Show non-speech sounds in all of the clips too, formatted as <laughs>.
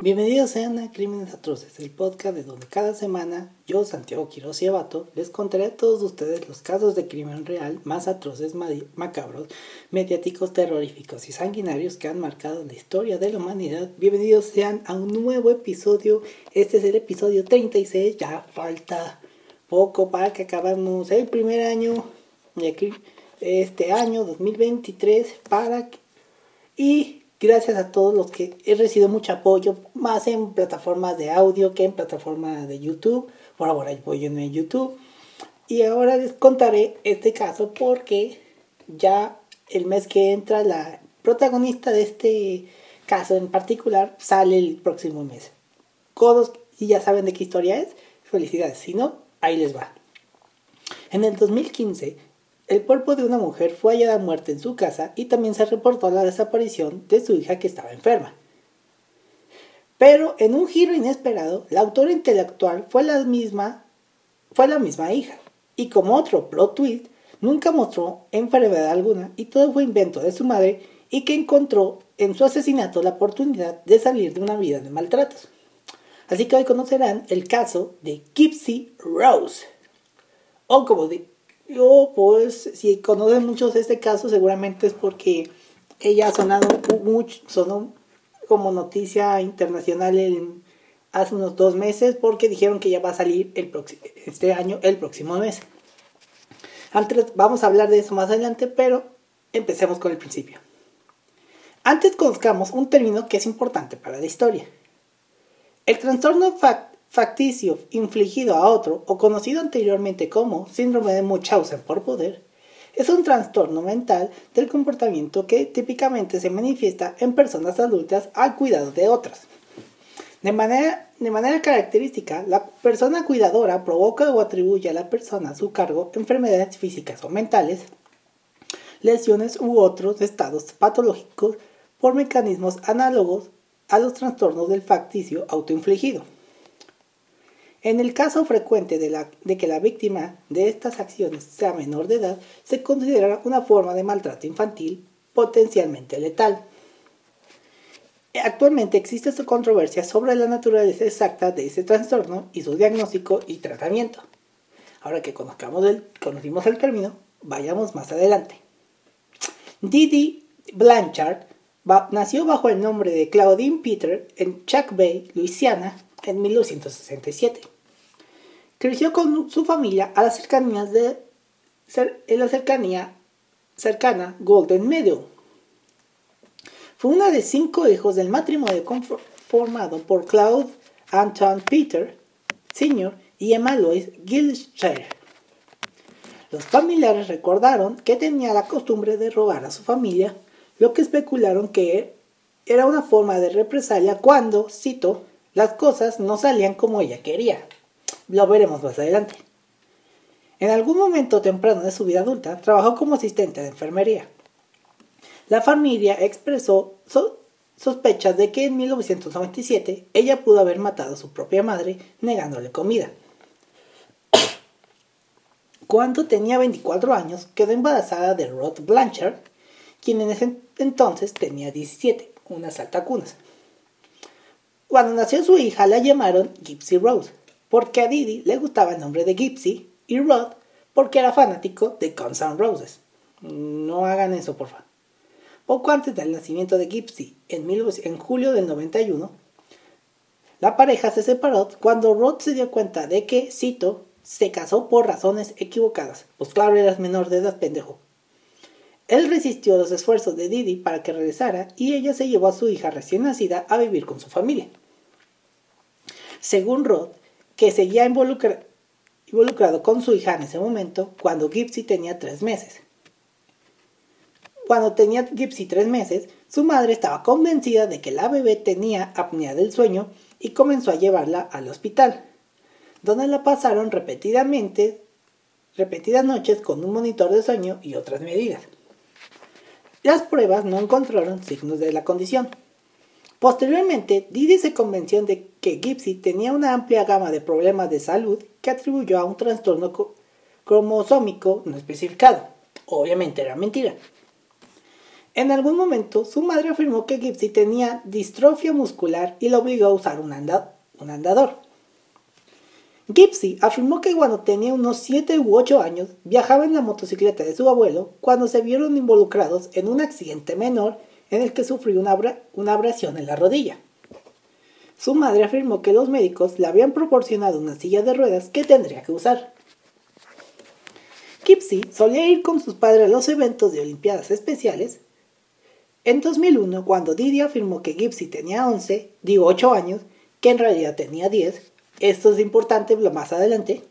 Bienvenidos sean a Crímenes Atroces, el podcast de donde cada semana yo, Santiago Quiroz y Abato, les contaré a todos ustedes los casos de crimen real más atroces, macabros, mediáticos, terroríficos y sanguinarios que han marcado la historia de la humanidad. Bienvenidos sean a un nuevo episodio. Este es el episodio 36. Ya falta poco para que acabamos el primer año de este año 2023 para y Gracias a todos los que he recibido mucho apoyo, más en plataformas de audio que en plataformas de YouTube. Por ahora apoyenme en YouTube. Y ahora les contaré este caso porque ya el mes que entra la protagonista de este caso en particular sale el próximo mes. Codos, y ya saben de qué historia es, felicidades. Si no, ahí les va. En el 2015, el cuerpo de una mujer fue hallada muerta en su casa y también se reportó la desaparición de su hija que estaba enferma. Pero en un giro inesperado, la autora intelectual fue la misma, fue la misma hija. Y como otro plot twist, nunca mostró enfermedad alguna y todo fue invento de su madre y que encontró en su asesinato la oportunidad de salir de una vida de maltratos. Así que hoy conocerán el caso de Gypsy Rose, o como de, yo, pues, si conocen muchos de este caso, seguramente es porque ella ha sonado mucho, sonó como noticia internacional hace unos dos meses porque dijeron que ya va a salir el este año, el próximo mes. Antes vamos a hablar de eso más adelante, pero empecemos con el principio. Antes conozcamos un término que es importante para la historia. El trastorno facticio infligido a otro o conocido anteriormente como síndrome de Munchausen por poder, es un trastorno mental del comportamiento que típicamente se manifiesta en personas adultas al cuidado de otras. De manera, de manera característica, la persona cuidadora provoca o atribuye a la persona a su cargo enfermedades físicas o mentales, lesiones u otros estados patológicos por mecanismos análogos a los trastornos del facticio autoinfligido. En el caso frecuente de, que la víctima de estas acciones sea menor de edad, se considera una forma de maltrato infantil potencialmente letal. Actualmente existe controversia sobre la naturaleza exacta de ese trastorno y su diagnóstico y tratamiento. Ahora que conozcamos el, conocimos el término, vayamos más adelante. Didi Blanchard nació bajo el nombre de Claudine Peter en Chuck Bay, Luisiana, en 1967. Creció con su familia a las cercanías de en la cercanía cercana Golden Meadow. Fue una de cinco hijos del matrimonio formado por Claude Anton Peter Sr. y Emma Lois Gilshire. Los familiares recordaron que tenía la costumbre de robar a su familia, lo que especularon que era una forma de represalia cuando, cito, las cosas no salían como ella quería. Lo veremos más adelante. En algún momento temprano de su vida adulta, trabajó como asistente de enfermería. La familia expresó sospechas de que en 1997 ella pudo haber matado a su propia madre negándole comida. <coughs> Cuando tenía 24 años, quedó embarazada de Rod Blanchard, quien en ese entonces tenía 17, unas altacunas. Cuando nació su hija la llamaron Gypsy Rose, porque a Didi le gustaba el nombre de Gypsy y Rod porque era fanático de Guns N' Roses. No hagan eso, por favor. Poco antes del nacimiento de Gypsy, en, julio del 91, la pareja se separó cuando Rod se dio cuenta de que, cito, se casó por razones equivocadas. Pues claro, eras menor de edad, pendejo. Él resistió los esfuerzos de Didi para que regresara y ella se llevó a su hija recién nacida a vivir con su familia. Según Rod, que seguía involucrado con su hija en ese momento cuando Gypsy tenía tres meses. Cuando tenía Gypsy tres meses, su madre estaba convencida de que la bebé tenía apnea del sueño y comenzó a llevarla al hospital, donde la pasaron repetidamente repetidas noches con un monitor de sueño y otras medidas. Las pruebas no encontraron signos de la condición. Posteriormente, Didi se convenció de que Gipsy tenía una amplia gama de problemas de salud que atribuyó a un trastorno cromosómico no especificado. Obviamente era mentira. En algún momento, su madre afirmó que Gipsy tenía distrofia muscular y lo obligó a usar un, andador. Gipsy afirmó que cuando tenía unos 7 u 8 años viajaba en la motocicleta de su abuelo cuando se vieron involucrados en un accidente menor en el que sufrió una abrasión en la rodilla. Su madre afirmó que los médicos le habían proporcionado una silla de ruedas que tendría que usar. Gipsy solía ir con sus padres a los eventos de Olimpiadas Especiales en 2001, cuando Didi afirmó que Gipsy tenía 11, digo 8 años, que en realidad tenía 10, esto es importante más adelante,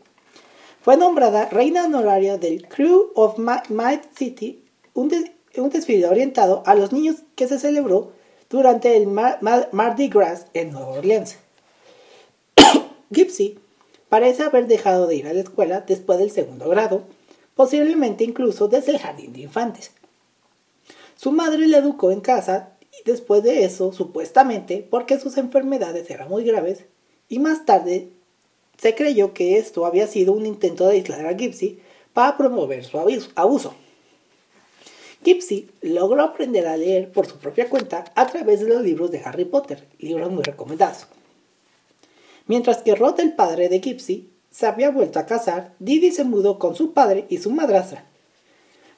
fue nombrada reina honoraria del Crew of Might City, un, desfile orientado a los niños que se celebró durante el Mardi Gras en Nueva Orleans. <coughs> Gipsy parece haber dejado de ir a la escuela después del segundo grado, posiblemente incluso desde el jardín de infantes. Su madre le educó en casa y después de eso, supuestamente, porque sus enfermedades eran muy graves, y más tarde se creyó que esto había sido un intento de aislar a Gipsy para promover su abuso. Gipsy logró aprender a leer por su propia cuenta a través de los libros de Harry Potter, libros muy recomendados. Mientras que Rod, el padre de Gipsy, se había vuelto a casar, Didi se mudó con su padre y su madrastra,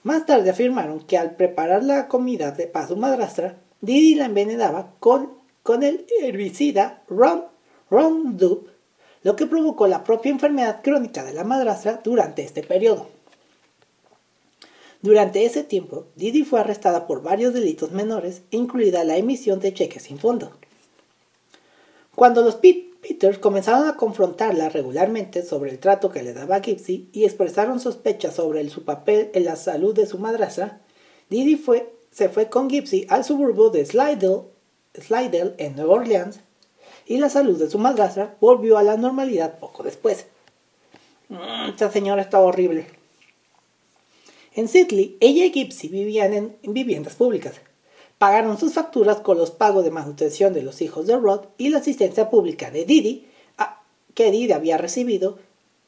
más tarde afirmaron que al preparar la comida de, para su madrastra, Didi la envenenaba con, con el herbicida Roundup, lo que provocó la propia enfermedad crónica de la madrastra durante este periodo. Durante ese tiempo, Didi fue arrestada por varios delitos menores, incluida la emisión de cheques sin fondo. Cuando los Peters comenzaron a confrontarla regularmente sobre el trato que le daba Gipsy y expresaron sospechas sobre su papel en la salud de su madrastra, Didi se fue con Gipsy al suburbio de Slidell, en Nueva Orleans y la salud de su madrastra volvió a la normalidad poco después. Mm, esta señora estaba horrible. En Sidley, ella y Gipsy vivían en viviendas públicas pagaron sus facturas con los pagos de manutención de los hijos de Rod y la asistencia pública de Didi, que Didi había recibido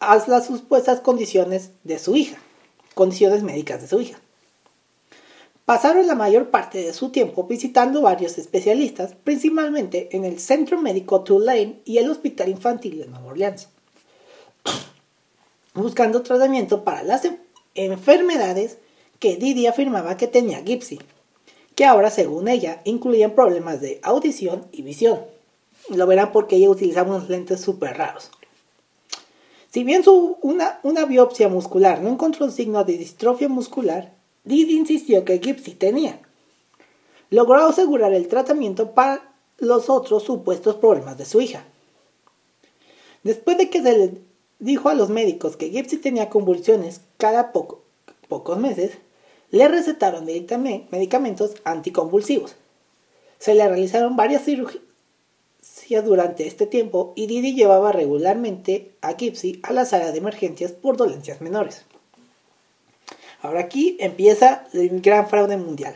a las supuestas condiciones de su hija, condiciones médicas de su hija. Pasaron la mayor parte de su tiempo visitando varios especialistas, principalmente en el Centro Médico Tulane y el Hospital Infantil de Nueva Orleans, <coughs> buscando tratamiento para las enfermedades que Didi afirmaba que tenía Gipsy que ahora, según ella, incluían problemas de audición y visión. Lo verán porque ella utilizaba unos lentes súper raros. Si bien su, una, una, biopsia muscular no encontró signo de distrofia muscular, Didi insistió que Gipsy tenía. Logró asegurar el tratamiento para los otros supuestos problemas de su hija. Después de que se le dijo a los médicos que Gipsy tenía convulsiones cada poco, pocos meses, le recetaron medicamentos anticonvulsivos. Se le realizaron varias cirugías durante este tiempo y Didi llevaba regularmente a Gipsy a la sala de emergencias por dolencias menores. Ahora aquí empieza el gran fraude mundial.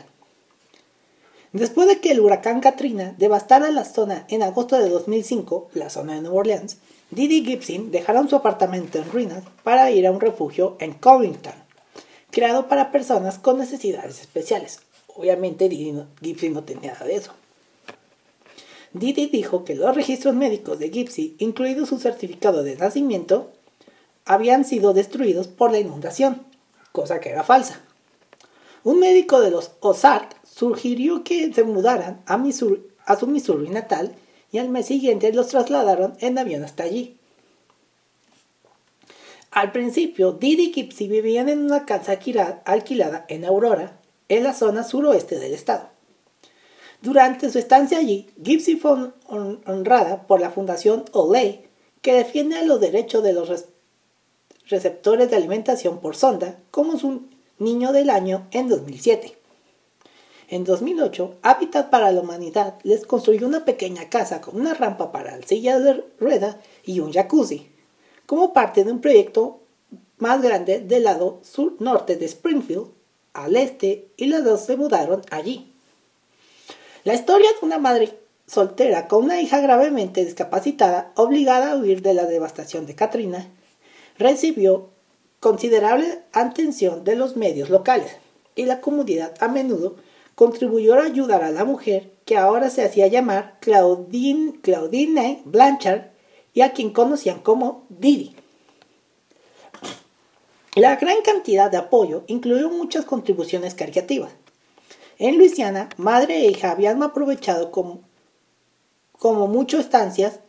Después de que el huracán Katrina devastara la zona en agosto de 2005, la zona de Nueva Orleans, Didi Gibson dejaron su apartamento en ruinas para ir a un refugio en Covington, creado para personas con necesidades especiales. Obviamente Gipsy no tenía nada de eso. Didi dijo que los registros médicos de Gipsy, incluido su certificado de nacimiento, habían sido destruidos por la inundación, cosa que era falsa. Un médico de los Ozark sugirió que se mudaran a, a su Missouri natal al mes siguiente los trasladaron en avión hasta allí. Al principio, Didi y Gipsy vivían en una casa alquilada en Aurora, en la zona suroeste del estado. Durante su estancia allí, Gipsy fue honrada por la Fundación Olay, que defiende los derechos de los receptores de alimentación por sonda, como su niño del año en 2007. En 2008, Habitat para la Humanidad les construyó una pequeña casa con una rampa para silla de rueda y un jacuzzi como parte de un proyecto más grande del lado sur-norte de Springfield, al este, y las dos se mudaron allí. La historia de una madre soltera con una hija gravemente discapacitada, obligada a huir de la devastación de Katrina, recibió considerable atención de los medios locales y la comunidad a menudo contribuyó a ayudar a la mujer que ahora se hacía llamar Claudine, Claudine Blanchard y a quien conocían como Didi. La gran cantidad de apoyo incluyó muchas contribuciones caricativas. En Luisiana, madre e hija habían aprovechado como, como mucho estancias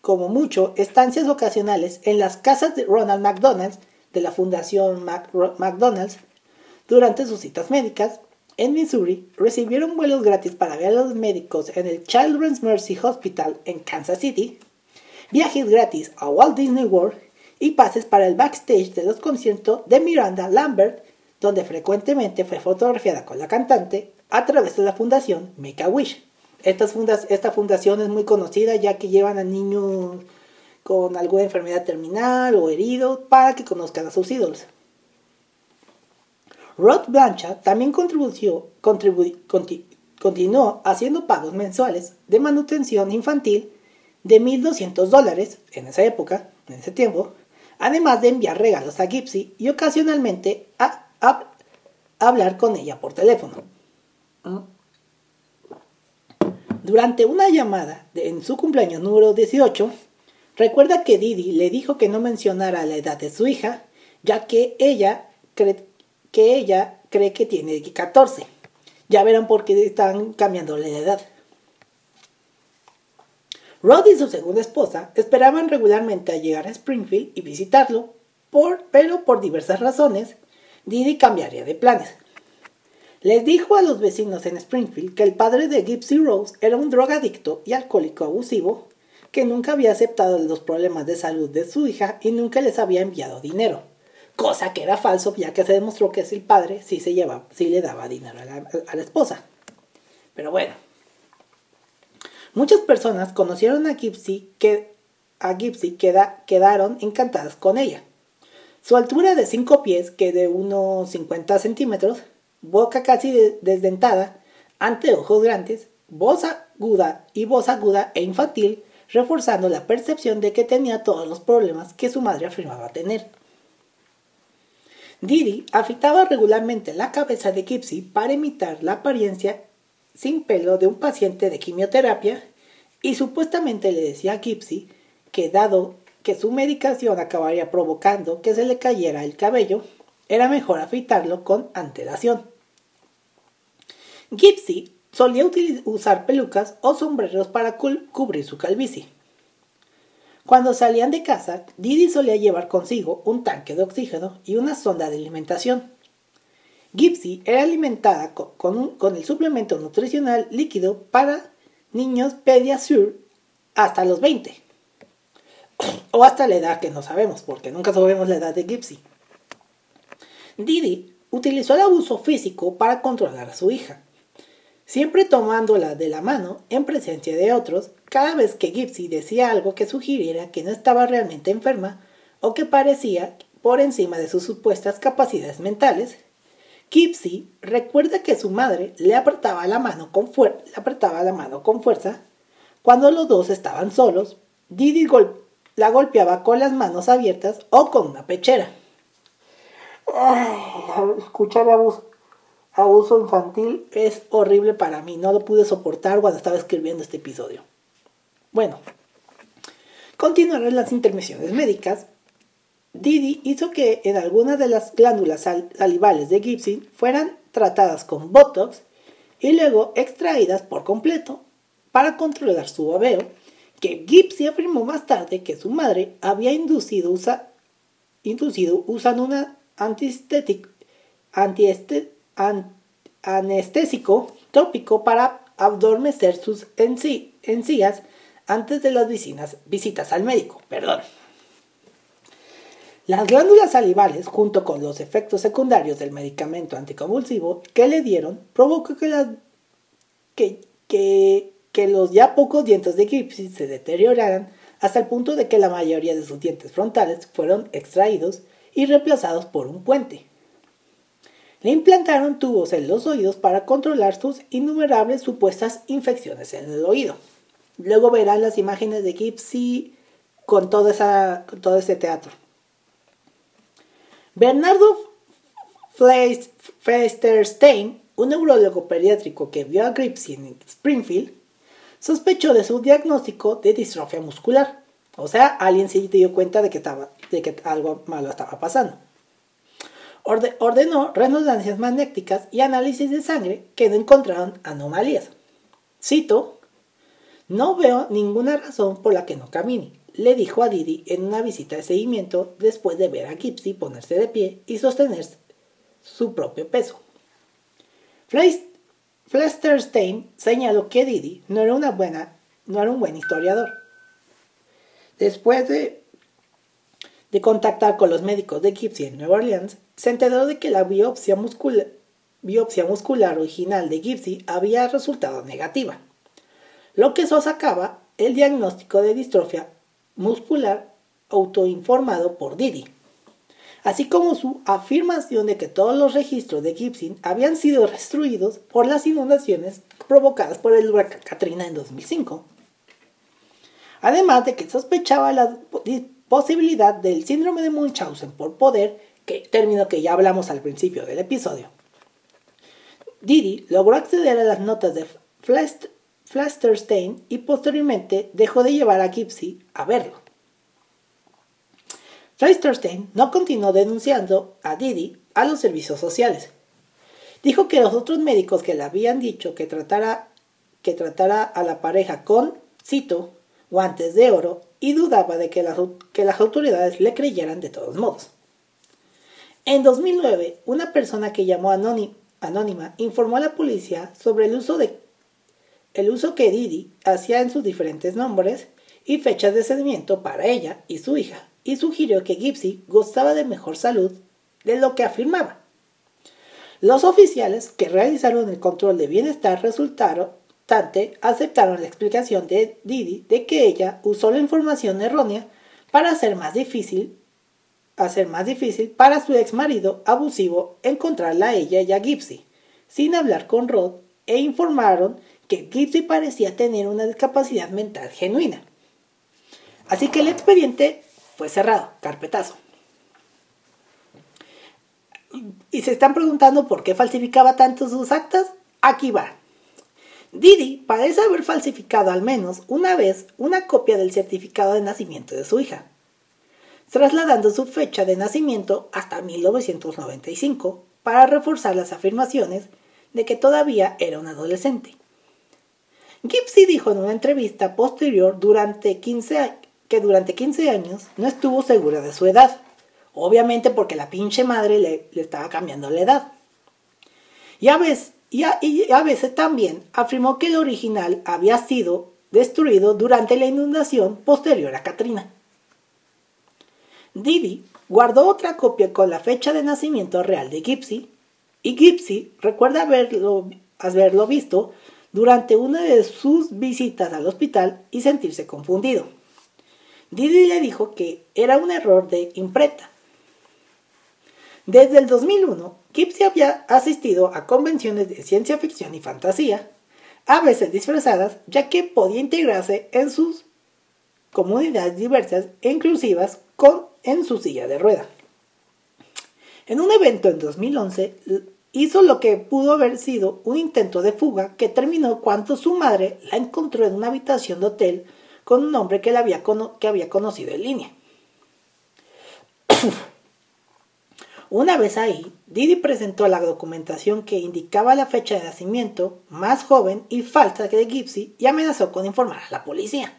como mucho estancias ocasionales en las casas de Ronald McDonald's de la Fundación McDonald's durante sus citas médicas. En Missouri recibieron vuelos gratis para ver a los médicos en el Children's Mercy Hospital en Kansas City, viajes gratis a Walt Disney World y pases para el backstage de los conciertos de Miranda Lambert, donde frecuentemente fue fotografiada con la cantante a través de la fundación Make a Wish esta fundación es muy conocida ya que llevan a niños con alguna enfermedad terminal o herido para que conozcan a sus ídolos. Rod Blanchard también contribuyó, continuó haciendo pagos mensuales de manutención infantil de 1.200 dólares en esa época, en ese tiempo, además de enviar regalos a Gypsy y ocasionalmente a hablar con ella por teléfono. Durante una llamada en su cumpleaños número 18, recuerda que Didi le dijo que no mencionara la edad de su hija, ya que ella cree que, ella cree que tiene 14. Ya verán por qué están cambiando la edad. Rod y su segunda esposa esperaban regularmente a llegar a Springfield y visitarlo, pero por diversas razones, Didi cambiaría de planes. Les dijo a los vecinos en Springfield que el padre de Gypsy Rose era un drogadicto y alcohólico abusivo, que nunca había aceptado los problemas de salud de su hija y nunca les había enviado dinero. Cosa que era falso, ya que se demostró que el padre sí, se llevaba, sí le daba dinero a la, esposa. Pero bueno. Muchas personas conocieron a Gypsy que a Gypsy quedaron encantadas con ella. Su altura de 5 pies, que de unos 50 centímetros, boca casi desdentada, anteojos grandes, voz aguda y voz aguda e infantil, reforzando la percepción de que tenía todos los problemas que su madre afirmaba tener. Didi afitaba regularmente la cabeza de Gypsy para imitar la apariencia sin pelo de un paciente de quimioterapia y supuestamente le decía a Gypsy que dado que su medicación acabaría provocando que se le cayera el cabello, era mejor afeitarlo con antelación. Gypsy solía usar pelucas o sombreros para cubrir su calvicie. Cuando salían de casa, Didi solía llevar consigo un tanque de oxígeno y una sonda de alimentación. Gypsy era alimentada con, el suplemento nutricional líquido para niños Pediasure hasta los 20. O hasta la edad que no sabemos, porque nunca sabemos la edad de Gypsy. Didi utilizó el abuso físico para controlar a su hija siempre tomándola de la mano en presencia de otros, cada vez que Gypsy decía algo que sugiriera que no estaba realmente enferma o que parecía por encima de sus supuestas capacidades mentales, Gypsy recuerda que su madre le apretaba la mano con, apretaba la mano con fuerza cuando los dos estaban solos. Didi la golpeaba con las manos abiertas o con una pechera. escuchar la voz abuso infantil es horrible para mí. No lo pude soportar cuando estaba escribiendo este episodio. Bueno, continuaron las intervenciones médicas. Didi hizo que en algunas de las glándulas salivales de Gibson fueran tratadas con Botox y luego extraídas por completo para controlar su babeo, que Gipsy afirmó más tarde que su madre había inducido, usa, inducido usando una antiestético, anestésico tópico para adormecer sus encías antes de las visitas al médico. Perdón. Las glándulas salivales, junto con los efectos secundarios del medicamento anticonvulsivo que le dieron, provocó que, los ya pocos dientes de Gypsy se deterioraran hasta el punto de que la mayoría de sus dientes frontales fueron extraídos y reemplazados por un puente. Le implantaron tubos en los oídos para controlar sus innumerables supuestas infecciones en el oído. Luego verán las imágenes de Gipsy con todo, ese teatro. Bernardo Fleisterstein, un neurólogo pediátrico que vio a Gipsy en Springfield, sospechó de su diagnóstico de distrofia muscular. O sea, alguien se dio cuenta de que, estaba, de que algo malo estaba pasando. Ordenó resonancias magnéticas y análisis de sangre que no encontraron anomalías. Cito, no veo ninguna razón por la que no camine, le dijo a Didi en una visita de seguimiento después de ver a Gipsy ponerse de pie y sostener su propio peso. Flesterstein señaló que Didi no era, un buen historiador. Después de, de contactar con los médicos de Gipsy en Nueva Orleans, se enteró de que la biopsia muscular, original de Gipsy había resultado negativa, lo que sacaba el diagnóstico de distrofia muscular autoinformado por Didi, así como su afirmación de que todos los registros de Gibson habían sido destruidos por las inundaciones provocadas por el huracán Katrina en 2005. Además de que sospechaba la posibilidad del síndrome de Munchausen por poder, que término que ya hablamos al principio del episodio. Didi logró acceder a las notas de Flasterstein y posteriormente dejó de llevar a Gipsy a verlo. Flasterstein no continuó denunciando a Didi a los servicios sociales. Dijo que los otros médicos que le habían dicho que tratara, que tratara a la pareja con, cito, guantes de oro y dudaba de que las, que las autoridades le creyeran de todos modos. En 2009, una persona que llamó anónima informó a la policía sobre el uso que Didi hacía en sus diferentes nombres y fechas de nacimiento para ella y su hija, y sugirió que Gipsy gozaba de mejor salud de lo que afirmaba. Los oficiales que realizaron el control de bienestar resultante aceptaron la explicación de Didi de que ella usó la información errónea para hacer más difícil hacer más difícil para su ex marido abusivo encontrarla a ella y a Gipsy, sin hablar con Rod, e informaron que Gipsy parecía tener una discapacidad mental genuina. Así que el expediente fue cerrado, carpetazo. Y se están preguntando por qué falsificaba tanto sus actas. Aquí va. Didi parece haber falsificado al menos una vez una copia del certificado de nacimiento de su hija, trasladando su fecha de nacimiento hasta 1995 para reforzar las afirmaciones de que todavía era un adolescente. Gipsy dijo en una entrevista posterior durante 15 que durante 15 años no estuvo segura de su edad, obviamente porque la pinche madre le, estaba cambiando la edad. Y a, veces, y a veces también afirmó que el original había sido destruido durante la inundación posterior a Katrina. Didi guardó otra copia con la fecha de nacimiento real de Gipsy y Gipsy recuerda haberlo, haberlo visto durante una de sus visitas al hospital y sentirse confundido. Didi le dijo que era un error de imprenta. Desde el 2001, Gipsy había asistido a convenciones de ciencia ficción y fantasía, a veces disfrazadas, ya que podía integrarse en sus comunidades diversas e inclusivas con, en su silla de rueda. En un evento en 2011, hizo lo que pudo haber sido un intento de fuga que terminó cuando su madre la encontró en una habitación de hotel con un hombre que, había, que había conocido en línea. <coughs> Una vez ahí, Didi presentó la documentación que indicaba la fecha de nacimiento más joven y falsa que de Gipsy y amenazó con informar a la policía.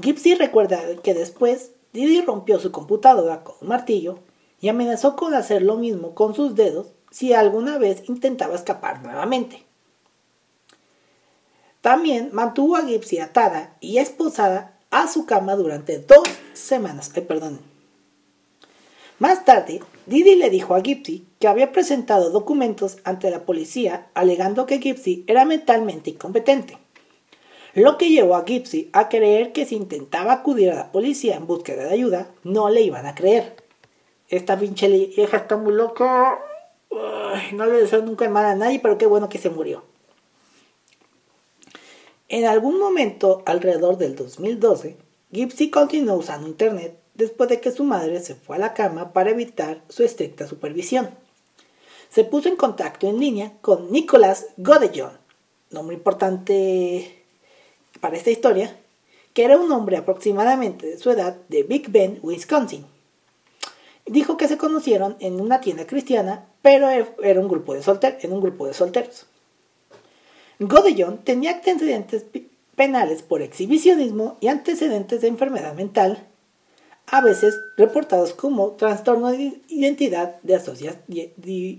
Gipsy recuerda que después Didi rompió su computadora con un martillo y amenazó con hacer lo mismo con sus dedos si alguna vez intentaba escapar nuevamente. También mantuvo a Gipsy atada y esposada a su cama durante dos semanas. perdón. Más tarde, Didi le dijo a Gipsy que había presentado documentos ante la policía alegando que Gipsy era mentalmente incompetente, lo que llevó a Gypsy a creer que si intentaba acudir a la policía en búsqueda de ayuda, no le iban a creer. Esta pinche vieja está muy loca. no le deseo nunca el mal a nadie, pero qué bueno que se murió. En algún momento, alrededor del 2012, Gypsy continuó usando Internet después de que su madre se fue a la cama para evitar su estricta supervisión. Se puso en contacto en línea con Nicholas Godellon, nombre importante para esta historia, que era un hombre aproximadamente de su edad de Big Bend, Wisconsin. Dijo que se conocieron en una tienda cristiana, pero era un grupo de solteros, en un grupo de solteros. Godellón tenía antecedentes penales por exhibicionismo y antecedentes de enfermedad mental, a veces reportados como trastorno de identidad de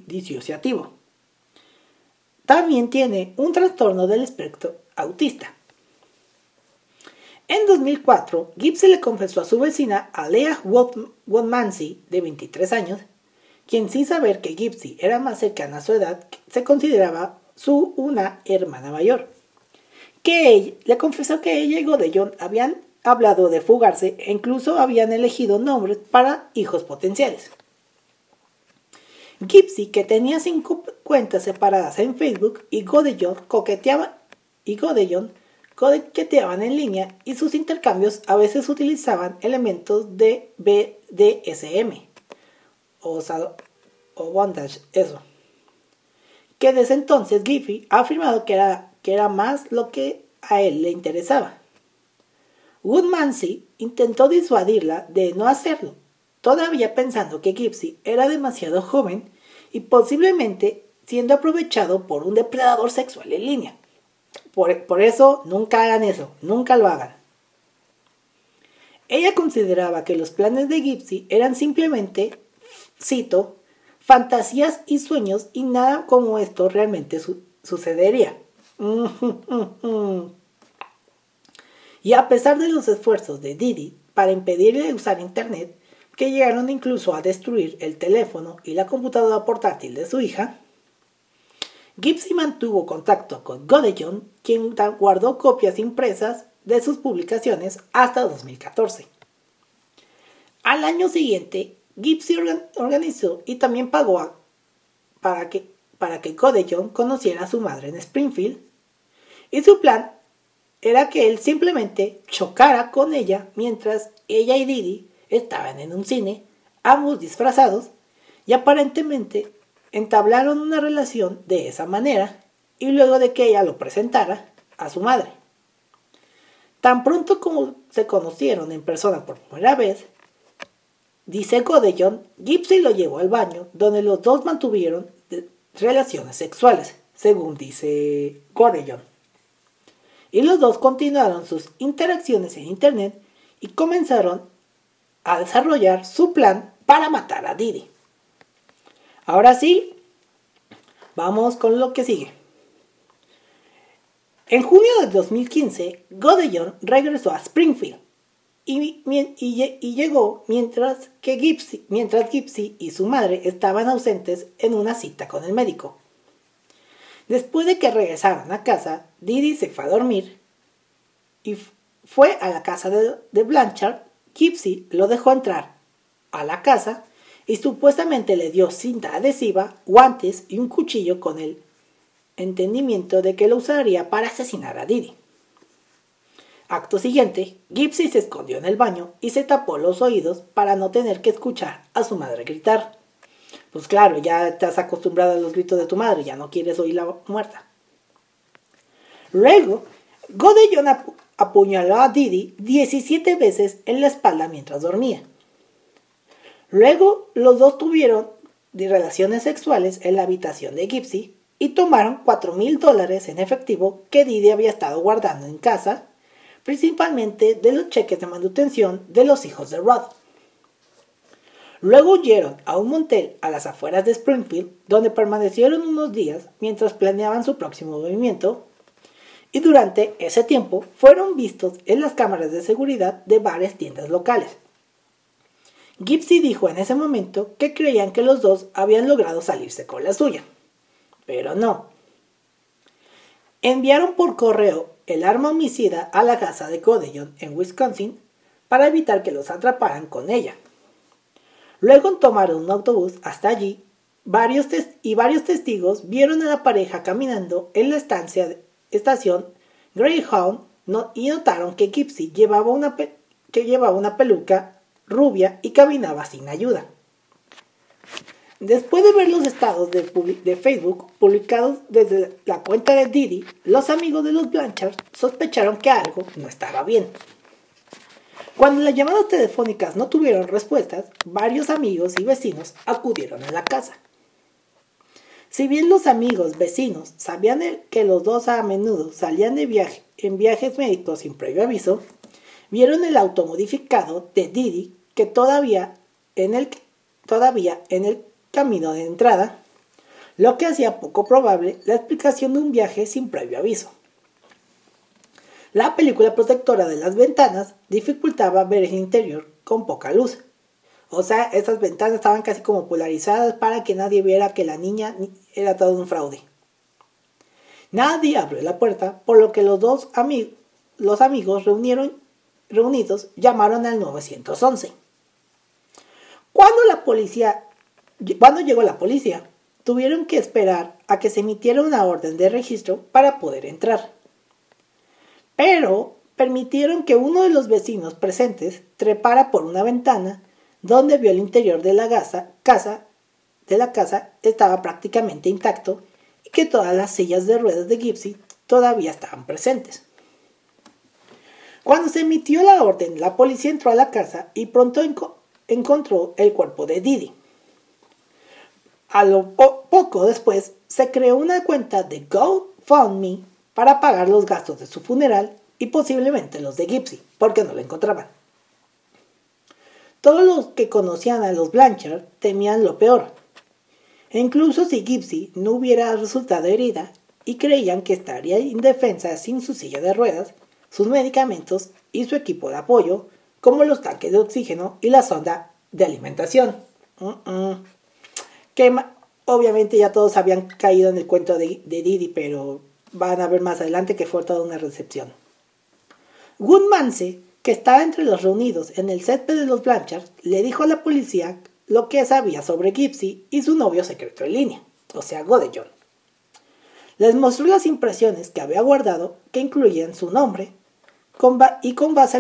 disociativo. También tiene un trastorno del espectro autista. En 2004, Gibbs le confesó a su vecina Alea Wodmansi, de 23 años, quien sin saber que Gypsy era más cercana a su edad, se consideraba su una hermana mayor. Que le confesó que ella y Godellón habían hablado de fugarse e incluso habían elegido nombres para hijos potenciales. Gypsy, que tenía cinco cuentas separadas en Facebook, y Godellón coqueteaba y Godellón coqueteaban en línea y sus intercambios a veces utilizaban elementos de BDSM o, o bondage, eso que desde entonces Giffy ha afirmado que era, que era más lo que a él le interesaba. Woodmansey intentó disuadirla de no hacerlo, todavía pensando que Gypsy era demasiado joven y posiblemente siendo aprovechado por un depredador sexual en línea. Por, eso nunca hagan eso, nunca lo hagan. Ella consideraba que los planes de Gypsy eran simplemente, cito, fantasías y sueños y nada como esto realmente sucedería. <laughs> y a pesar de los esfuerzos de Didi para impedirle usar Internet, que llegaron incluso a destruir el teléfono y la computadora portátil de su hija, Gipsy mantuvo contacto con Godellón, quien guardó copias impresas de sus publicaciones hasta 2014. Al año siguiente, Gipsy organizó y también pagó para que, para que Codellon conociera a su madre en Springfield. Y su plan era que él simplemente chocara con ella mientras ella y Didi estaban en un cine, ambos disfrazados, y aparentemente entablaron una relación de esa manera y luego de que ella lo presentara a su madre. Tan pronto como se conocieron en persona por primera vez, Dice Godellón, Gipsy lo llevó al baño, donde los dos mantuvieron relaciones sexuales, según dice Godellón. Y los dos continuaron sus interacciones en Internet y comenzaron a desarrollar su plan para matar a Didi. Ahora sí, vamos con lo que sigue. En junio de 2015, Godellón regresó a Springfield y, llegó mientras que Gypsy, mientras Gypsy y su madre estaban ausentes en una cita con el médico. Después de que regresaron a casa, Didi se fue a dormir y fue a la casa de, de Blanchard. Gypsy lo dejó entrar a la casa y supuestamente le dio cinta adhesiva, guantes y un cuchillo con el entendimiento de que lo usaría para asesinar a Didi. Acto siguiente, Gypsy se escondió en el baño y se tapó los oídos para no tener que escuchar a su madre gritar. Pues claro, ya estás acostumbrado a los gritos de tu madre, ya no quieres oírla muerta. Luego, Godellón apuñaló a Didi 17 veces en la espalda mientras dormía. Luego, los dos tuvieron relaciones sexuales en la habitación de Gypsy y tomaron 4 mil dólares en efectivo que Didi había estado guardando en casa principalmente de los cheques de manutención de los hijos de Rod. Luego huyeron a un motel a las afueras de Springfield, donde permanecieron unos días mientras planeaban su próximo movimiento, y durante ese tiempo fueron vistos en las cámaras de seguridad de varias tiendas locales. Gipsy dijo en ese momento que creían que los dos habían logrado salirse con la suya, pero no. Enviaron por correo el arma homicida a la casa de Godellon en Wisconsin para evitar que los atraparan con ella. Luego tomaron un autobús hasta allí varios y varios testigos vieron a la pareja caminando en la estación Greyhound y notaron que Gypsy llevaba una, que llevaba una peluca rubia y caminaba sin ayuda. Después de ver los estados de, Facebook publicados desde la cuenta de Didi, los amigos de los Blanchard sospecharon que algo no estaba bien. Cuando las llamadas telefónicas no tuvieron respuestas, varios amigos y vecinos acudieron a la casa. Si bien los amigos vecinos sabían que los dos a menudo salían de viaje en viajes médicos sin previo aviso, vieron el auto modificado de Didi que todavía en el, todavía en el camino de entrada, lo que hacía poco probable la explicación de un viaje sin previo aviso. La película protectora de las ventanas dificultaba ver el interior con poca luz. O sea, estas ventanas estaban casi como polarizadas para que nadie viera que la niña era todo un fraude. Nadie abrió la puerta, por lo que los dos los amigos reunieron, reunidos llamaron al 911. Cuando la policía cuando llegó la policía, tuvieron que esperar a que se emitiera una orden de registro para poder entrar. Pero permitieron que uno de los vecinos presentes trepara por una ventana donde vio el interior de la casa, de la casa estaba prácticamente intacto y que todas las sillas de ruedas de Gypsy todavía estaban presentes. Cuando se emitió la orden, la policía entró a la casa y pronto encontró el cuerpo de Didi. A lo poco después se creó una cuenta de GoFundMe para pagar los gastos de su funeral y posiblemente los de Gypsy, porque no lo encontraban. Todos los que conocían a los Blanchard temían lo peor. Incluso si Gypsy no hubiera resultado herida y creían que estaría indefensa sin su silla de ruedas, sus medicamentos y su equipo de apoyo, como los tanques de oxígeno y la sonda de alimentación que obviamente ya todos habían caído en el cuento de, Didi, pero van a ver más adelante que fue toda una recepción. Woodmanse, que estaba entre los reunidos en el césped de los Blanchard, le dijo a la policía lo que sabía sobre Gypsy y su novio secreto en línea, o sea, Godellon. Les mostró las impresiones que había guardado, que incluían su nombre, y con base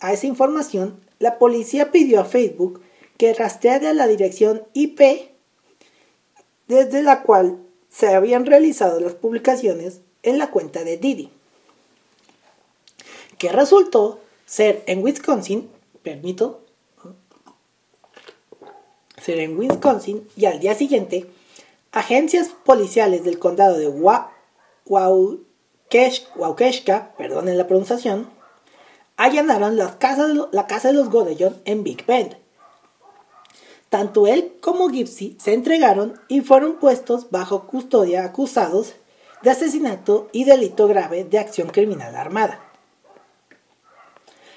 a, esa información, la policía pidió a Facebook que rastreara la dirección IP desde la cual se habían realizado las publicaciones en la cuenta de Didi, que resultó ser en Wisconsin, permito, ser en Wisconsin y al día siguiente, agencias policiales del condado de Waukesha, perdonen la pronunciación, allanaron la casa de los Godellón en Big Bend, tanto él como Gypsy se entregaron y fueron puestos bajo custodia acusados de asesinato y delito grave de acción criminal armada.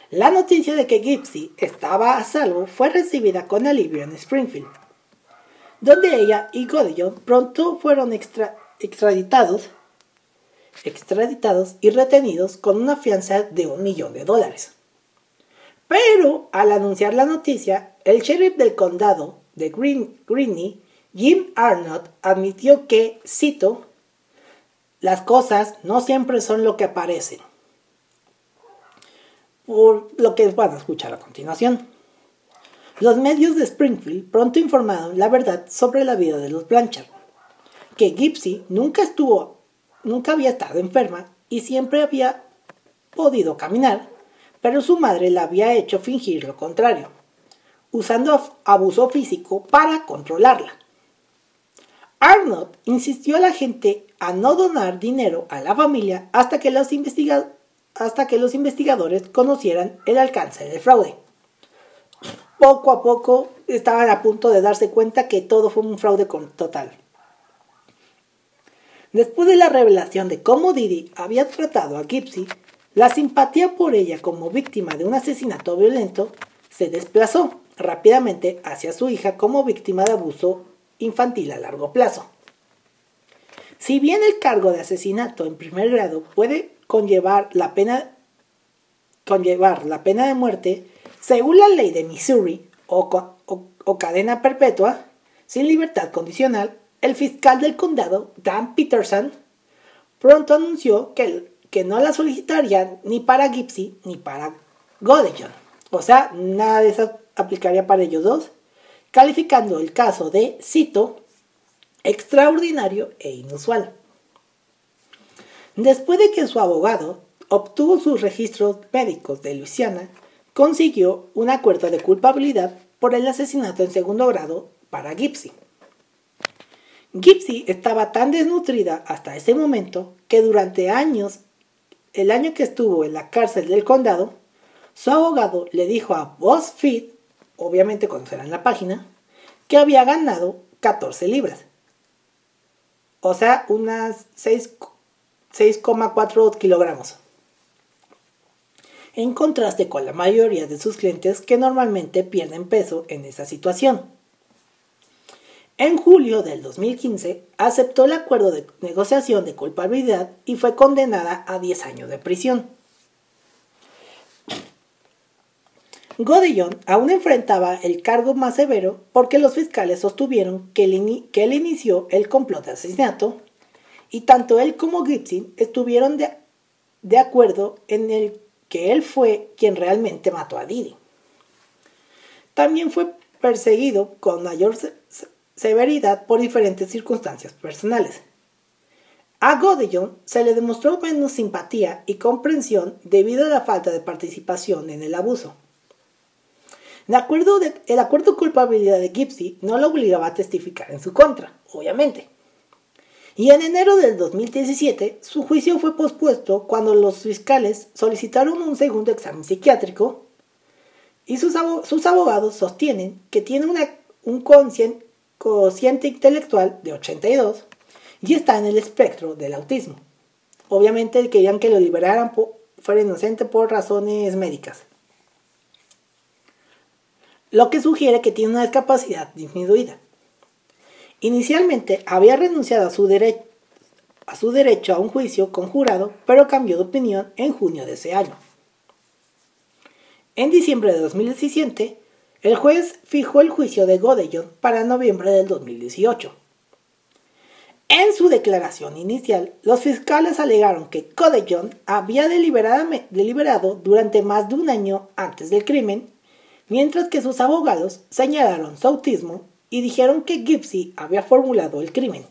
La noticia de que Gypsy estaba a salvo fue recibida con alivio en Springfield, donde ella y Godillon pronto fueron extraditados, extraditados y retenidos con una fianza de un millón de dólares. Pero al anunciar la noticia, el sheriff del condado de Green, Greene, Jim Arnott, admitió que, cito, las cosas no siempre son lo que parecen. Por lo que van a escuchar a continuación. Los medios de Springfield pronto informaron la verdad sobre la vida de los Blanchard, que Gypsy nunca estuvo, nunca había estado enferma y siempre había podido caminar pero su madre la había hecho fingir lo contrario, usando abuso físico para controlarla. Arnold insistió a la gente a no donar dinero a la familia hasta que los, hasta que los investigadores conocieran el alcance del fraude. Poco a poco estaban a punto de darse cuenta que todo fue un fraude total. Después de la revelación de cómo Didi había tratado a Gypsy, la simpatía por ella como víctima de un asesinato violento se desplazó rápidamente hacia su hija como víctima de abuso infantil a largo plazo. Si bien el cargo de asesinato en primer grado puede conllevar la pena, conllevar la pena de muerte, según la ley de Missouri, o, o cadena perpetua, sin libertad condicional, el fiscal del condado, Dan Peterson, pronto anunció que, no la solicitarían ni para Gipsy ni para Godejon. O sea, nada de eso aplicaría para ellos dos, calificando el caso de, cito, extraordinario e inusual. Después de que su abogado obtuvo sus registros médicos de Luisiana, consiguió un acuerdo de culpabilidad por el asesinato en segundo grado para Gipsy. Gipsy estaba tan desnutrida hasta ese momento que durante años, el año que estuvo en la cárcel del condado, su abogado le dijo a BuzzFeed, obviamente conocerán la página, que había ganado 14 libras. O sea, unas 6,4 kilogramos. En contraste con la mayoría de sus clientes que normalmente pierden peso en esa situación. En julio del 2015 aceptó el acuerdo de negociación de culpabilidad y fue condenada a 10 años de prisión. Godillon aún enfrentaba el cargo más severo porque los fiscales sostuvieron que él, que él inició el complot de asesinato y tanto él como Gibson estuvieron de, de acuerdo en el que él fue quien realmente mató a Didi. También fue perseguido con mayor severidad por diferentes circunstancias personales. A Godillon se le demostró menos simpatía y comprensión debido a la falta de participación en el abuso. El acuerdo, de, el acuerdo de culpabilidad de Gipsy no lo obligaba a testificar en su contra, obviamente. Y en enero del 2017, su juicio fue pospuesto cuando los fiscales solicitaron un segundo examen psiquiátrico y sus, abogados sostienen que tiene una, un consciente cociente intelectual de 82 y está en el espectro del autismo. Obviamente querían que lo liberaran, fuera inocente por razones médicas. Lo que sugiere que tiene una discapacidad disminuida. Inicialmente había renunciado a su, a su derecho a un juicio con jurado, pero cambió de opinión en junio de ese año. En diciembre de 2017, el juez fijó el juicio de Godellón para noviembre del 2018. En su declaración inicial, los fiscales alegaron que Godellón había deliberado durante más de un año antes del crimen, mientras que sus abogados señalaron su autismo y dijeron que Gipsy había formulado el crimen.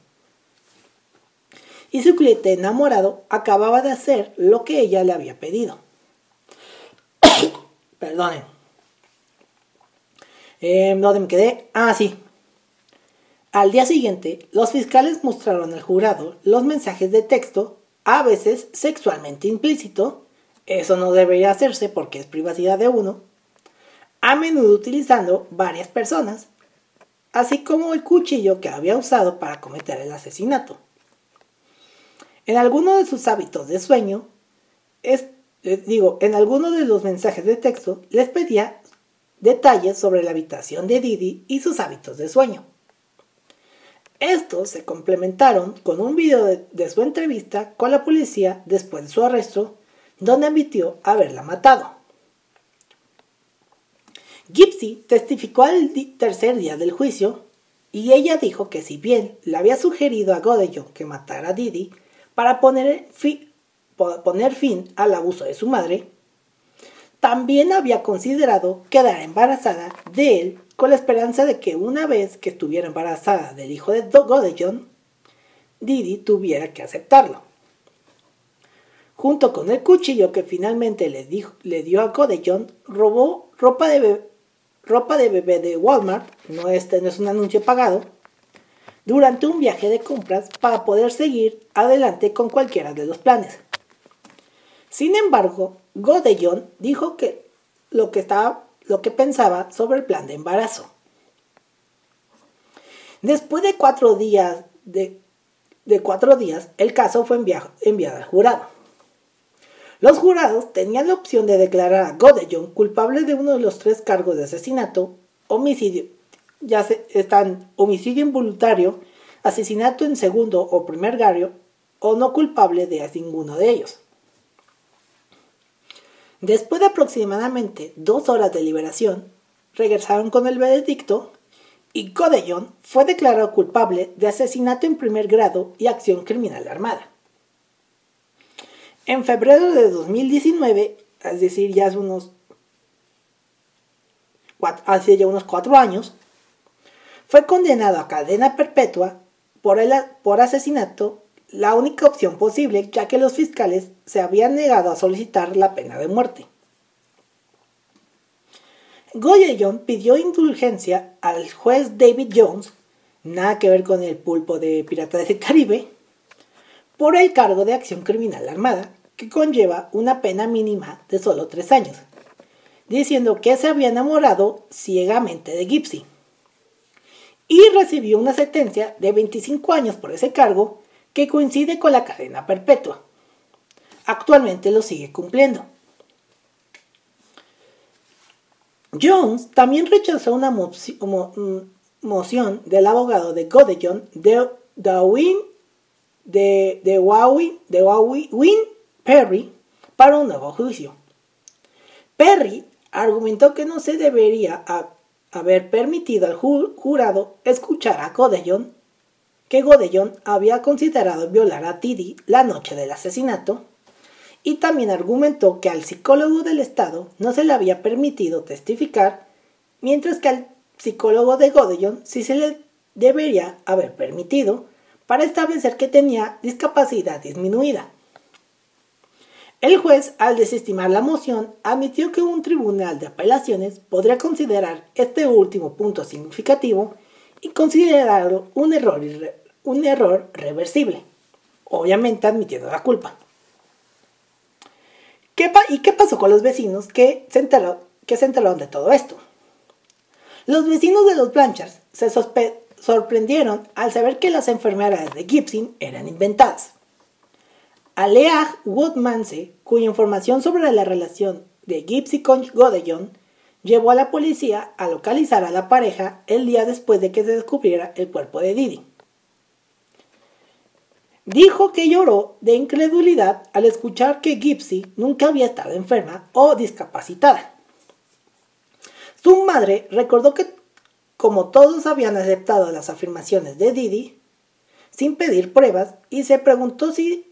Y su cliente enamorado acababa de hacer lo que ella le había pedido. <coughs> Perdonen. Eh, ¿Dónde me quedé? Ah, sí. Al día siguiente, los fiscales mostraron al jurado los mensajes de texto, a veces sexualmente implícito, eso no debería hacerse porque es privacidad de uno, a menudo utilizando varias personas, así como el cuchillo que había usado para cometer el asesinato. En alguno de sus hábitos de sueño, es, eh, digo, en alguno de los mensajes de texto les pedía detalles sobre la habitación de Didi y sus hábitos de sueño. Estos se complementaron con un video de, su entrevista con la policía después de su arresto, donde admitió haberla matado. Gypsy testificó al tercer día del juicio y ella dijo que si bien le había sugerido a Godellón que matara a Didi para poner, poner fin al abuso de su madre, también había considerado quedar embarazada de él con la esperanza de que una vez que estuviera embarazada del hijo de Godellón, Didi tuviera que aceptarlo. Junto con el cuchillo que finalmente le, dio a Godellón, robó ropa de, bebé, ropa de bebé de Walmart, no, este no es un anuncio pagado, durante un viaje de compras para poder seguir adelante con cualquiera de los planes. Sin embargo, Godellón dijo que lo que, estaba, lo que pensaba sobre el plan de embarazo. Después de cuatro días, de, cuatro días el caso fue enviado, al jurado. Los jurados tenían la opción de declarar a Godellón culpable de uno de los tres cargos de asesinato, homicidio, ya están homicidio involuntario, asesinato en segundo o primer grado, o no culpable de ninguno de ellos. Después de aproximadamente dos horas de liberación, regresaron con el veredicto y Godellón fue declarado culpable de asesinato en primer grado y acción criminal armada. En febrero de 2019, es decir, ya hace unos, hace ya unos cuatro años, fue condenado a cadena perpetua por, el, por asesinato, la única opción posible, ya que los fiscales se habían negado a solicitar la pena de muerte. Goyellón pidió indulgencia al juez David Jones, nada que ver con el pulpo de Piratas del Caribe, por el cargo de acción criminal armada, que conlleva una pena mínima de solo tres años, diciendo que se había enamorado ciegamente de Gipsy. Y recibió una sentencia de 25 años por ese cargo, que coincide con la cadena perpetua. Actualmente lo sigue cumpliendo. Jones también rechazó una mm, moción del abogado de Godellón de Darwin de, de, Win Perry para un nuevo juicio. Perry argumentó que no se debería haber permitido al jurado escuchar a Godellón, que Godellón había considerado violar a Tiddy la noche del asesinato, y también argumentó que al psicólogo del Estado no se le había permitido testificar, mientras que al psicólogo de Godellón sí se le debería haber permitido para establecer que tenía discapacidad disminuida. El juez, al desestimar la moción, admitió que un tribunal de apelaciones podría considerar este último punto significativo y considerarlo un error, un error reversible, obviamente admitiendo la culpa. ¿Y qué pasó con los vecinos que se, enteraron, de todo esto? Los vecinos de los Blanchers se sorprendieron al saber que las enfermedades de Gibson eran inventadas. Alea Woodmanse, cuya información sobre la relación de Gipsy con Godellón llevó a la policía a localizar a la pareja el día después de que se descubriera el cuerpo de Didi. Dijo que lloró de incredulidad al escuchar que Gipsy nunca había estado enferma o discapacitada. Su madre recordó que, como todos habían aceptado las afirmaciones de Didi, sin pedir pruebas, y se preguntó si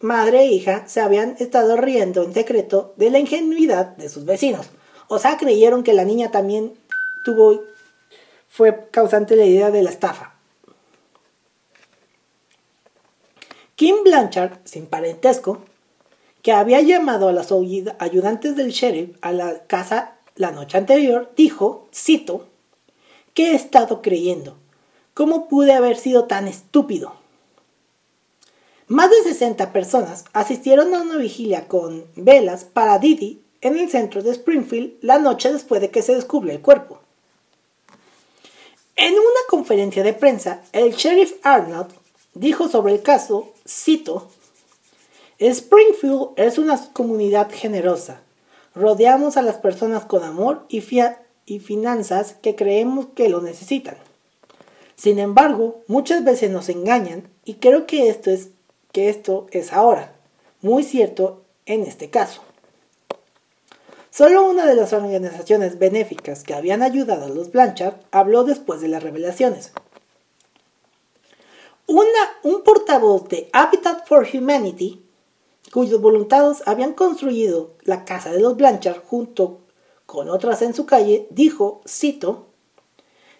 madre e hija se habían estado riendo en secreto de la ingenuidad de sus vecinos. O sea, creyeron que la niña también tuvo, fue causante de la idea de la estafa. Kim Blanchard, sin parentesco, que había llamado a las ayudantes del sheriff a la casa la noche anterior, dijo, cito, ¿qué he estado creyendo? ¿Cómo pude haber sido tan estúpido? Más de 60 personas asistieron a una vigilia con velas para Didi en el centro de Springfield la noche después de que se descubrió el cuerpo. En una conferencia de prensa, el sheriff Arnold dijo sobre el caso, cito, Springfield es una comunidad generosa. Rodeamos a las personas con amor y, y finanzas que creemos que lo necesitan. Sin embargo, muchas veces nos engañan y creo que esto es, que esto es ahora, muy cierto en este caso. Solo una de las organizaciones benéficas que habían ayudado a los Blanchard habló después de las revelaciones un portavoz de Habitat for Humanity, cuyos voluntarios habían construido la casa de los Blanchard junto con otras en su calle, dijo, cito,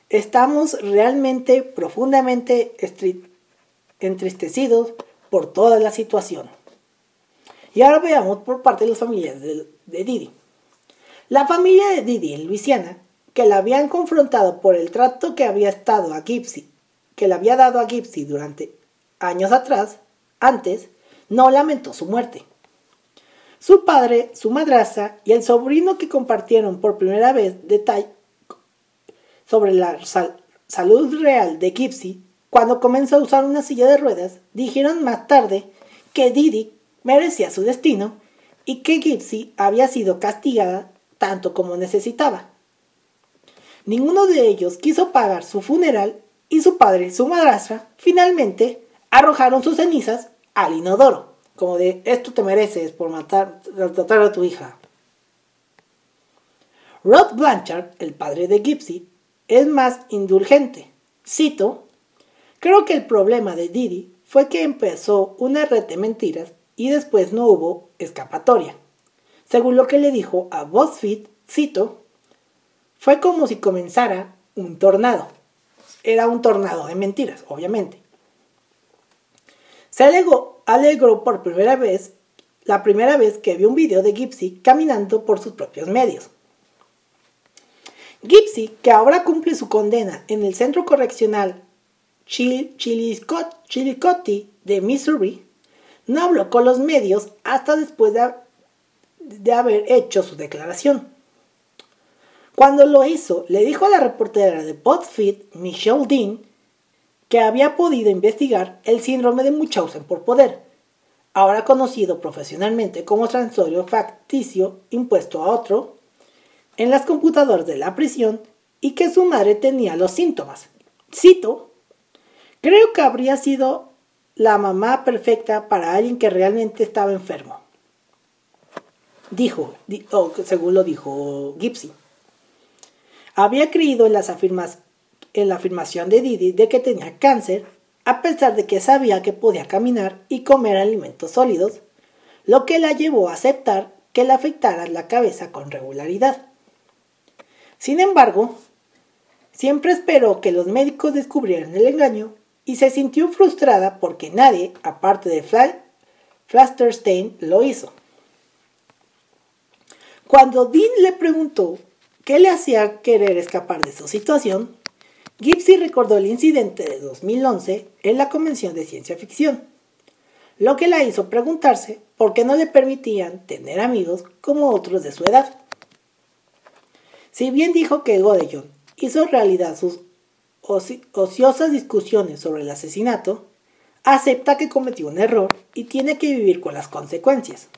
estamos realmente profundamente entristecidos por toda la situación. Y ahora veamos por parte de las familias de, de Didi. La familia de Didi en Luisiana, que la habían confrontado por el trato que había estado a Gipsy que le había dado a Gipsy durante años atrás, antes, no lamentó su muerte. Su padre, su madraza y el sobrino que compartieron por primera vez detalles sobre la salud real de Gipsy cuando comenzó a usar una silla de ruedas, dijeron más tarde que Didi merecía su destino y que Gipsy había sido castigada tanto como necesitaba. Ninguno de ellos quiso pagar su funeral y su padre y su madrastra finalmente arrojaron sus cenizas al inodoro, como de esto te mereces por matar, tratar a tu hija. Rod Blanchard, el padre de Gypsy, es más indulgente. Cito, creo que el problema de Didi fue que empezó una red de mentiras y después no hubo escapatoria. Según lo que le dijo a BuzzFeed, cito, fue como si comenzara un tornado. Era un tornado de mentiras, obviamente. Se alegó, alegró por primera vez, la primera vez que vio un video de Gypsy caminando por sus propios medios. Gypsy, que ahora cumple su condena en el centro correccional Chillicothe de Missouri, no habló con los medios hasta después de, de haber hecho su declaración. Cuando lo hizo, le dijo a la reportera de BuzzFeed, Michelle Dean, que había podido investigar el síndrome de Munchausen por poder, ahora conocido profesionalmente como trastorno facticio impuesto a otro, en las computadoras de la prisión y que su madre tenía los síntomas. Cito, creo que habría sido la mamá perfecta para alguien que realmente estaba enfermo. Dijo, según lo dijo Gipsy. Había creído en, las en la afirmación de Didi de que tenía cáncer, a pesar de que sabía que podía caminar y comer alimentos sólidos, lo que la llevó a aceptar que le afectara la cabeza con regularidad. Sin embargo, siempre esperó que los médicos descubrieran el engaño y se sintió frustrada porque nadie, aparte de Flasterstein, lo hizo. Cuando Dean le preguntó qué le hacía querer escapar de su situación, Gipsy recordó el incidente de 2011 en la Convención de Ciencia Ficción, lo que la hizo preguntarse por qué no le permitían tener amigos como otros de su edad. Si bien dijo que Godellón hizo realidad sus ociosas discusiones sobre el asesinato, acepta que cometió un error y tiene que vivir con las consecuencias.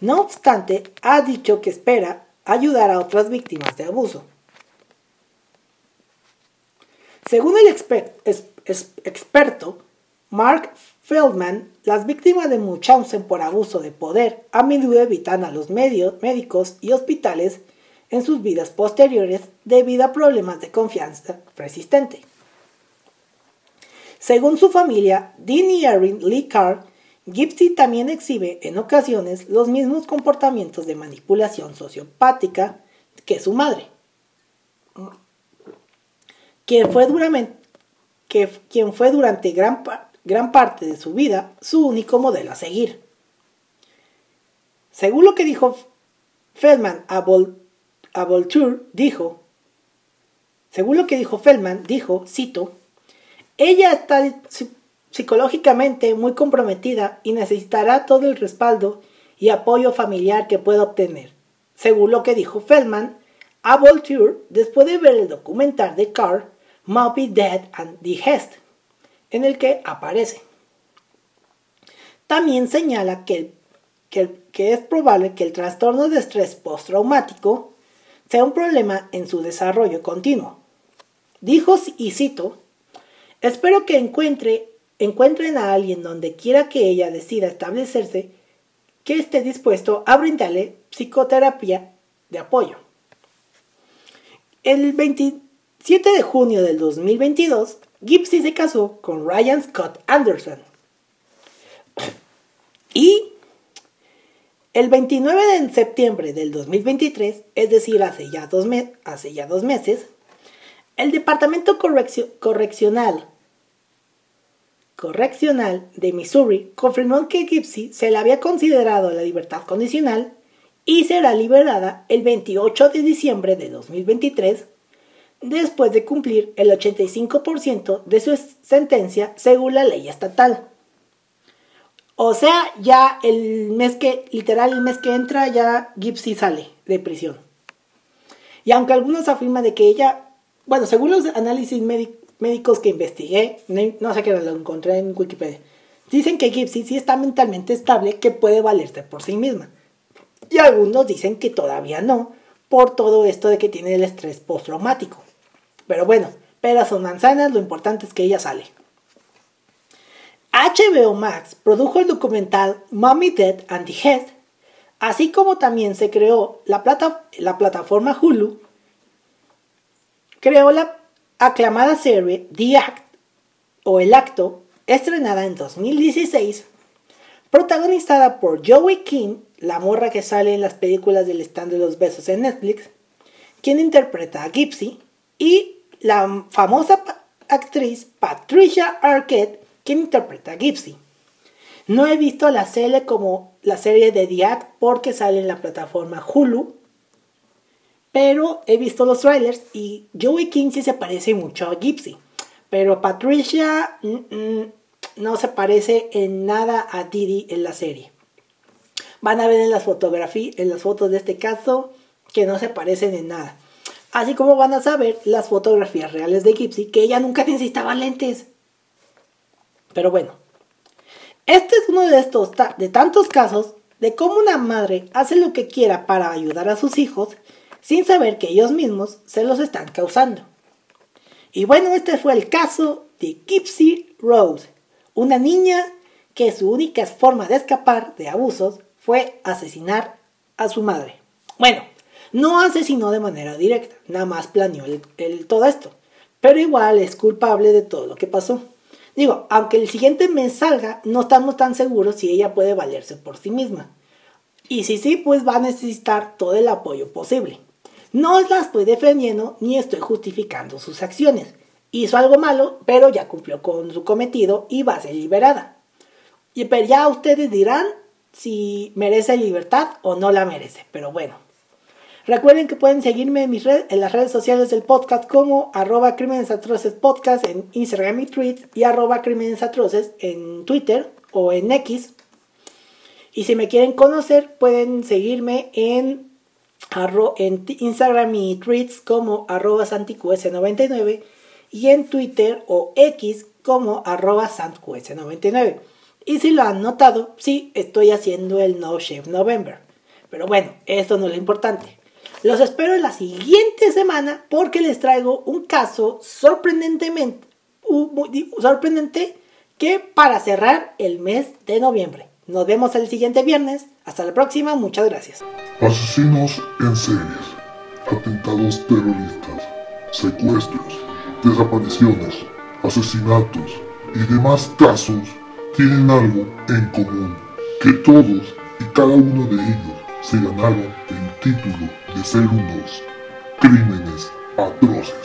No obstante, ha dicho que espera ayudar a otras víctimas de abuso. Según el experto Mark Feldman, las víctimas de Munchausen por abuso de poder a menudo evitan a los medios, médicos y hospitales en sus vidas posteriores debido a problemas de confianza persistente. Según su familia, Dean y Erin Lee Carr, Gypsy también exhibe en ocasiones los mismos comportamientos de manipulación sociopática que su madre, quien fue, durante gran, gran parte de su vida su único modelo a seguir. Según lo que dijo Feldman a a Voltaire dijo, según lo que dijo Feldman, dijo, cito, ella está psicológicamente muy comprometida y necesitará todo el respaldo y apoyo familiar que pueda obtener. Según lo que dijo Feldman, a Voltaire después de ver el documental de Carr, Moby Dead and Hest, en el que aparece. También señala que, que, que es probable que el trastorno de estrés postraumático sea un problema en su desarrollo continuo. Dijo, y cito, espero que encuentre, encuentren a alguien donde quiera que ella decida establecerse que esté dispuesto a brindarle psicoterapia de apoyo. El 27 de junio del 2022, Gipsy se casó con Ryan Scott Anderson. Y el 29 de septiembre del 2023, es decir, hace ya dos, hace ya dos meses, el Departamento Correccional, Correccional de Missouri confirmó que Gipsy se le había considerado la libertad condicional y será liberada el 28 de diciembre de 2023 después de cumplir el 85% de su sentencia según la ley estatal. O sea, ya el mes que, literal, el mes que entra, ya Gypsy sale de prisión. Y aunque algunos afirman de que ella, bueno, según los análisis médicos que investigué, no sé qué lo encontré en Wikipedia, dicen que Gypsy sí está mentalmente estable, que puede valerse por sí misma. Y algunos dicen que todavía no, por todo esto de que tiene el estrés postraumático. Pero bueno, peras o manzanas, lo importante es que ella sale. HBO Max produjo el documental Mommy Dead and the Head Así como también se creó la, la plataforma Hulu, creó la aclamada serie The Act o El Acto, estrenada en 2016, protagonizada por Joey King, la morra que sale en las películas del stand de los besos en Netflix, quien interpreta a Gypsy, y la famosa actriz Patricia Arquette, quien interpreta a Gypsy. No he visto la serie como la serie de The Act porque sale en la plataforma Hulu, pero he visto los trailers y Joey King sí se parece mucho a Gypsy. Pero Patricia mm, mm, no se parece en nada a Didi en la serie. Van a ver en las fotografías, en las fotos de este caso, que no se parecen en nada. Así como van a saber las fotografías reales de Gypsy, que ella nunca necesitaba lentes. Pero bueno, este es uno de estos de tantos casos de cómo una madre hace lo que quiera para ayudar a sus hijos sin saber que ellos mismos se los están causando. Y bueno, este fue el caso de Gypsy Rose, una niña que su única forma de escapar de abusos fue asesinar a su madre. Bueno, no asesinó de manera directa, nada más planeó el, todo esto, pero igual es culpable de todo lo que pasó. Digo, aunque el siguiente mes salga, no estamos tan seguros si ella puede valerse por sí misma. Y si sí, pues va a necesitar todo el apoyo posible. No la estoy defendiendo ni estoy justificando sus acciones. Hizo algo malo, pero ya cumplió con su cometido y va a ser liberada. Y pero ya ustedes dirán si merece libertad o no la merece. Pero bueno. Recuerden que pueden seguirme en, las redes sociales del podcast como arroba crímenes atroces en Instagram y Twitter y arroba crímenes en Twitter o en X. Y si me quieren conocer pueden seguirme en en Instagram y tweets como arroba santiqs99 y en Twitter o X como arroba santqs99. Y si lo han notado, sí, estoy haciendo el No Shave November. Pero bueno, esto no es lo importante. Los espero en la siguiente semana porque les traigo un caso sorprendentemente sorprendente que para cerrar el mes de noviembre. Nos vemos el siguiente viernes. Hasta la próxima. Muchas gracias. Asesinos en series, atentados terroristas, secuestros, desapariciones, asesinatos y demás casos tienen algo en común, que todos y cada uno de ellos se ganaron el título de ser unos crímenes atroces.